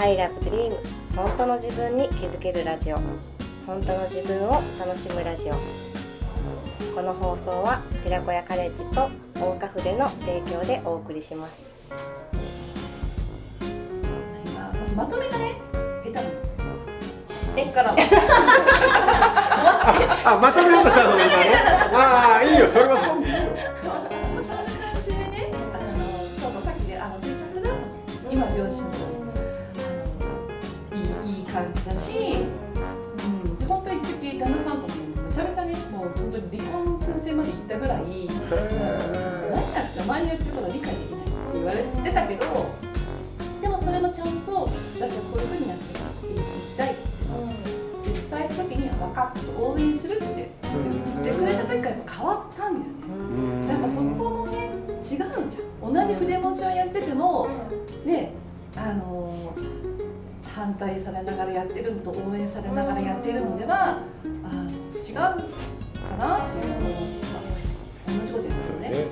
I love dream 本当の自分に気づけるラジオ。本当の自分を楽しむラジオ。この放送は寺子屋カレッジと大岡筆の提供でお送りします。まずまとめがね下手なの。こっから。あまとめようとしたのね。ああいいよそれはそう感じだし、うん、で本当に旦那さんともめちゃめちゃねもう本当に離婚寸前まで行ったぐらい何やってお前のやってることは理解できないって言われてたけどでもそれもちゃんと私はこういうふうにやっていきたいってで伝えた時には分かったと応援するって言ってくれた時からやっぱ変わったんだよね。やっぱそこもね違うじゃん。同じ筆文字をやっててもねあの反対されながらやってるのと応援されながらやってるのではあの違うかなって思った。同じことやってるよね。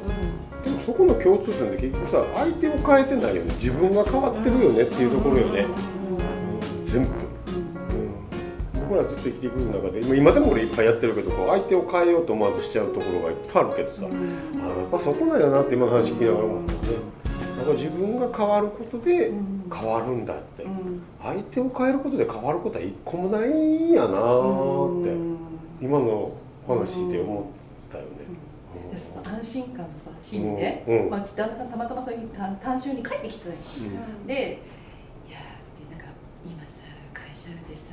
でもそこの共通点で結局さ相手を変えてないよね。自分が変わってるよねっていうところよね。全部、うん、僕らずっと生きてくる中で今今でも俺いっぱいやってるけどこう相手を変えようと思わずしちゃうところがいっぱいあるけどさ、あやっぱそこなんやなって今の話聞きながら思った。ねだから自分が変わることで変わるんだって、相手を変えることで変わることは一個もないんやなーって、今の話で思ったよね、でその安心感のさ日にね、うん。うん。まあ、うち旦那さんたまたまそういう日単単身に帰ってきてたようん。でいやーってなんか今さ会社でさ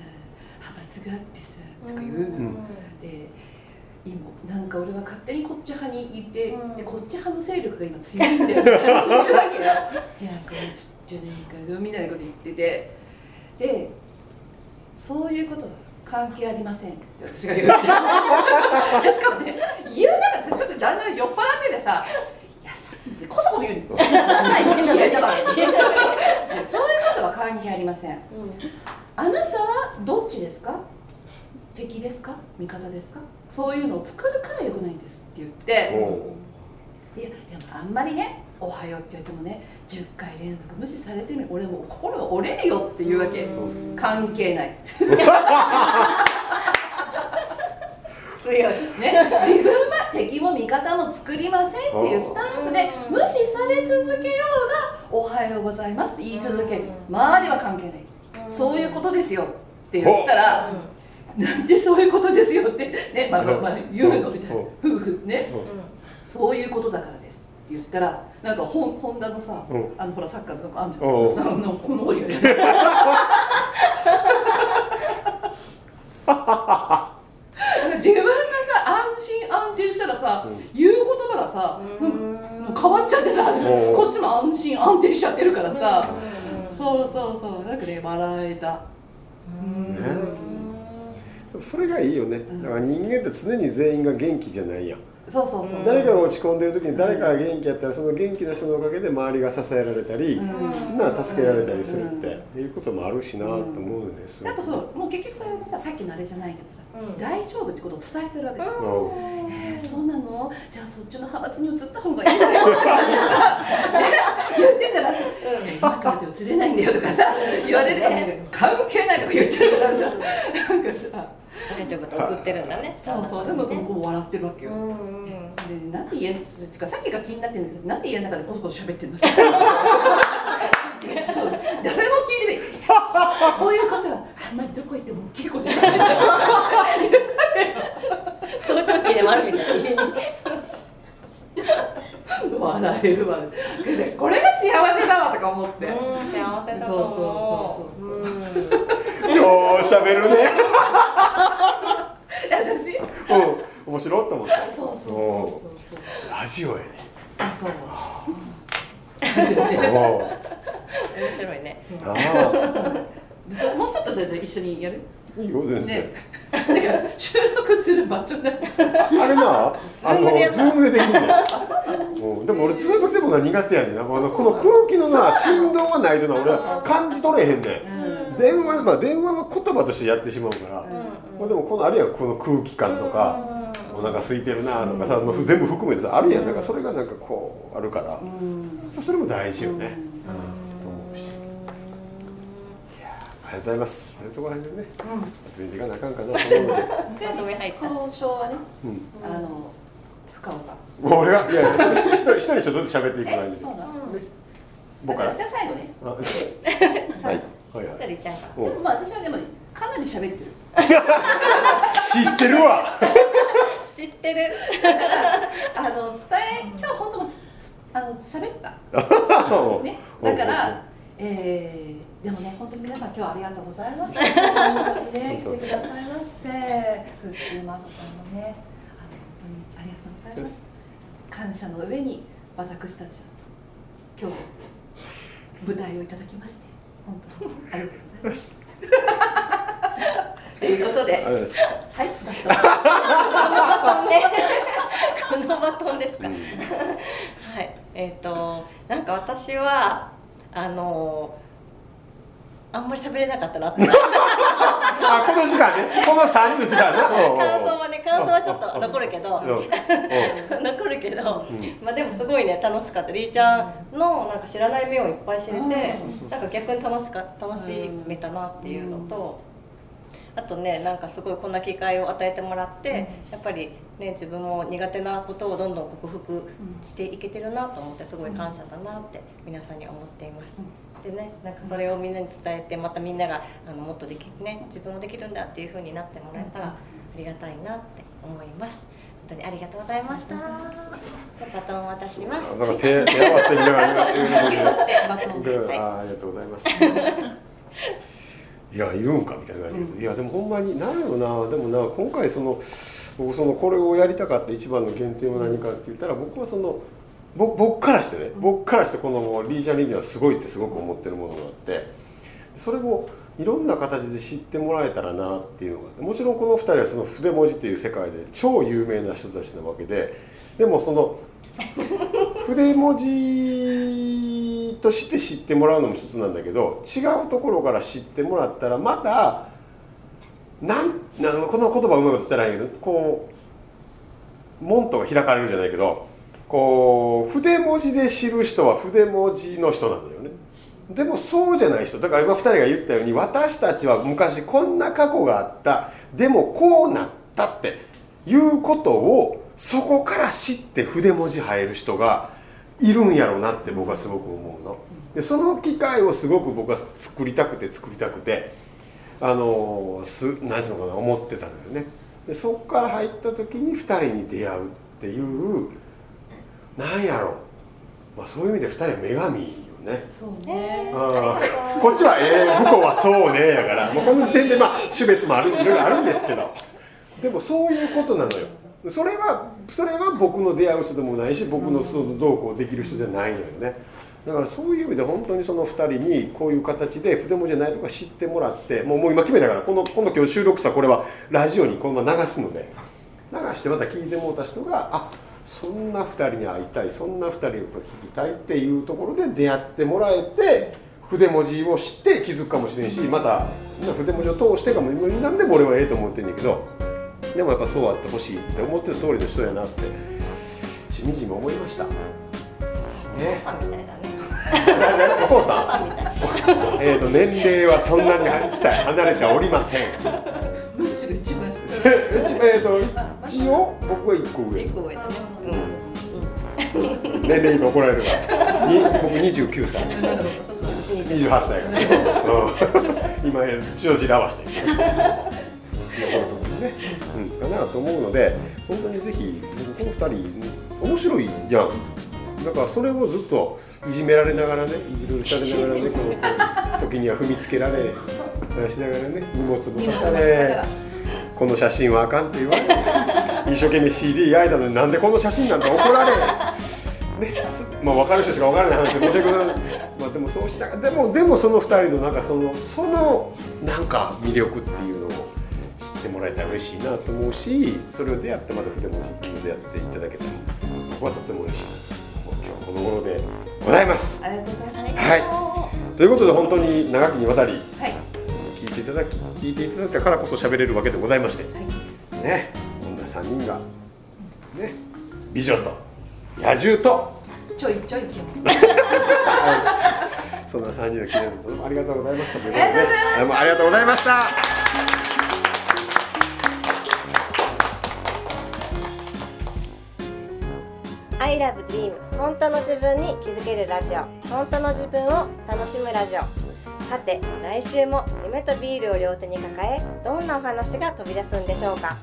派閥があってさとか言うのよ、ん。で今なんか俺は勝手にこっち派にいて、うん。でこっち派の勢力が今強いんだよ。っ て言うわけよ。じゃあこれちょっとなんかみたいなこと言ってて。でそういうことは関係ありませんって私が言う。しかもね家の中でちょっとだんだん酔っ払っててさいやこそこそ言うの？いやだからいや。そういうことは関係ありません。あなたはどっちですか？敵ですか？味方ですか？そういうのを作るからよくないんですって言って。いやでもあんまりね「おはよう」って言われてもね10回連続無視されてみ俺も心が折れるよっていうわけ。関係ない。強い。ね自分は敵も味方も作りませんっていうスタンスで無視され続けようが「おはようございます」って言い続ける。周りは関係ない。そういうことですよって言ったらなんでそういうことですよって。ねまあまあまあ言うのみたいな。夫婦ね。そういうことだからですって言ったらなんかホンホンダのさうん。あのほらサッカーのあんじゃん。のこの方にやる自分がさ安心安定したらさ、言う言葉がさ、なんかもう変わっちゃってさ、こっちも安心安定しちゃってるからさ、そうそうそう。なんかね笑えた。うんそれがいいよね。だから人間って常に全員が元気じゃないやん。そうそうそう。誰かが落ち込んでる時に誰かが元気やったらその元気な人のおかげで周りが支えられたり、うん。な助けられたりするっていうこともあるしなと思うんですあとそうもう結局それもささっきのあれじゃないけどさ、うん。大丈夫ってことを伝えてるわけじゃん、うん。えーそうなの？じゃあそっちの派閥に移った方がいいんだよ。とかさ、ね、言ってたらさ「今からじゃ移れないんだよ」とかさ言われるからね関係ないとか言ってるからさなんかさ大丈夫と送ってるんだね。そうそう。でもこう笑ってるわけよ、うんうん。でなんで家てかさっきが気になってるんだけどなんで家の中でコソコソ喋ってんの？そう。誰も聞いてない。こういう方はあんまりどこ行っても大きい声で喋ってない盗聴器でもあるみたいに笑えるわ。でこれが幸せだわとか思って、うん幸せだと思う。そうそうそうそうう。ん。ようしゃべるねで私うん面白いと思ってそうそうそうそうそうラジオやねあそう。面白いね。そう。ああ藤先生一緒にやる？いいよ全然、ね。だから収録する場所なんですよあれなあのズームでできんでも俺ズームでもな苦手やねんな。あのこの空気のな振動がないとな俺は感じ取れへんねん。うん。電話まあ電話は言葉としてやってしまうから、まあ、でもこのあるいはこの空気感とか、お腹空いてるなとかさ、まあ全部含めてさあるやん。なんかそれがなんかこうあるから、うん。それも大事よね、うん。と思うし。いやありがとうございます。そういうところら辺でね続いていかなあかんかなと思う。ので、じゃまとめ入った総称はねうん、あの深岡。俺がいやいや一人一人ちょっとずつ喋っていく感じでそうなの？僕から？じゃあ最後ね。あはい。はい。はい。じゃありっちゃんかおでもまあ私はでもかなり喋ってる。知ってるわ知ってる。あの伝え今日本当もあの喋った。ね。おだからえー、でもね本当に皆さん今日はありがとうございました 本当にね来てくださいましてふっちーまこさんもねあの本当にありがとうございました感謝の上に私たちは今日舞台をいただきまして本当にありがとうございましたということで。ありがとうございます。はい。バットンこのバトンですか、うんはい。えっ、となんか私はあのあんまり喋れなかったなって。あこの時間ね。この三人の時間な 感想はね感想はちょっと残るけど。残るけど、うん。まあでもすごいね楽しかった。りーちゃんのなんか知らない面をいっぱい知れて、うん。なんか逆に楽しか楽しめたなっていうのと、あとねなんかすごいこんな機会を与えてもらって、やっぱりね自分も苦手なことをどんどん克服していけてるなと思ってすごい感謝だなって皆さんに思っています。でね、なんかそれをみんなに伝えてまたみんながあのもっとできね自分もできるんだっていう風になってもらえたらありがたいなって思います。本当にありがとうございました。じゃあバトンを渡します。なんか手手合わせてみながちゃんとら受け取って バトンうんはいあありがとうございます。いやいるんかみたいな感じで、いやでもほんまになんやろな。でもな今回その僕そのこれをやりたかった一番の原点は何かって言ったら僕はその僕僕からしてね僕からしてこのリージャン・リビアはすごいってすごく思ってるものがあってそれをいろんな形で知ってもらえたらなっていうのがあってもちろんこの2人はその筆文字っていう世界で超有名な人たちなわけででもその 筆文字として知ってもらうのも一つなんだけど違うところから知ってもらったらまたなんなんこの言葉うまいこと言ったらいいけどこう門とが開かれるじゃないけどこう筆文字で知る人は筆文字の人なのよね。でもそうじゃない人だから今2人が言ったように私たちは昔こんな過去があった。でもこうなったっていうことをそこから知って筆文字入る人がいるんやろうなって僕はすごく思うの。でその機会をすごく僕は作りたくて作りたくてあのす何ていうのかな思ってたんだよね。でそこから入った時に2人に出会うっていうなんやろう、まあ、そういう意味で2人は女神よね。そうね。あー。こっちは「えー、向こうはそうね」やからもうこの時点でまあ種別もあるいろいろあるんですけど。でもそういうことなのよそれはそれは僕の出会う人でもないし僕のそのどうこうできる人じゃないのよね。だからそういう意味で本当にその2人にこういう形で筆文字じゃないとか知ってもらってもうもう今決めたからこの今度今日収録したこれはラジオにこのまま流すので流してまた聞いてもらった人があそんな2人に会いたいそんな2人を聞きたいっていうところで出会ってもらえて筆文字を知って気づくかもしれんしまた筆文字を通してかも何でも俺はええと思ってんねんけどでもやっぱそうあってほしいって思ってる通りの人やなってしみじみ思いました。ね。お父さんみたいだね。お父ささんえー、と年齢はそんなに一切離れておりません。むしろ一番下。うちえー、と一応僕は1個上。結構上だね。うん。年齢言うと怒られるわ。に僕29歳。私に28歳。が、うん、今塩尻合わせて。いやね、なと思うので本当にぜひこの2人面白い。じゃんだからそれをずっといじめられながらねいじるされながらねこのこう 時には踏みつけられしながらね荷物持ちながら。この写真はあかんって言われ一生懸命 CD 焼いたのになんでこの写真なんて怒られねすまあ分かる人しか分からない話で申し訳ない、まあ、でもそうしながらでもでもその2人のなんかそのそのなんか魅力っていうのを知ってもらえたら嬉しいなと思うしそれを出会ってまた筆文字に出会っていただけたら僕はとっても嬉しい今日この頃でございます。ありがとうございます。はということで本当に長きにわたりはい。聞いていただき聞いていただいたからこそ喋れるわけでございましてはい。ねこんな3人がね美女と野獣とちょいちょい気も そんな3人の記念日ありがとうございましたというありがとうございました。どうもありがとうございましたアイラブドリーム本当の自分に気づけるラジオ。本当の自分を楽しむラジオ。さて来週も夢とビールを両手に抱えどんなお話が飛び出すんでしょうか？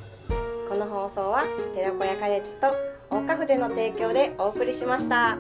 この放送は寺子屋カレッジと大花筆の提供でお送りしました。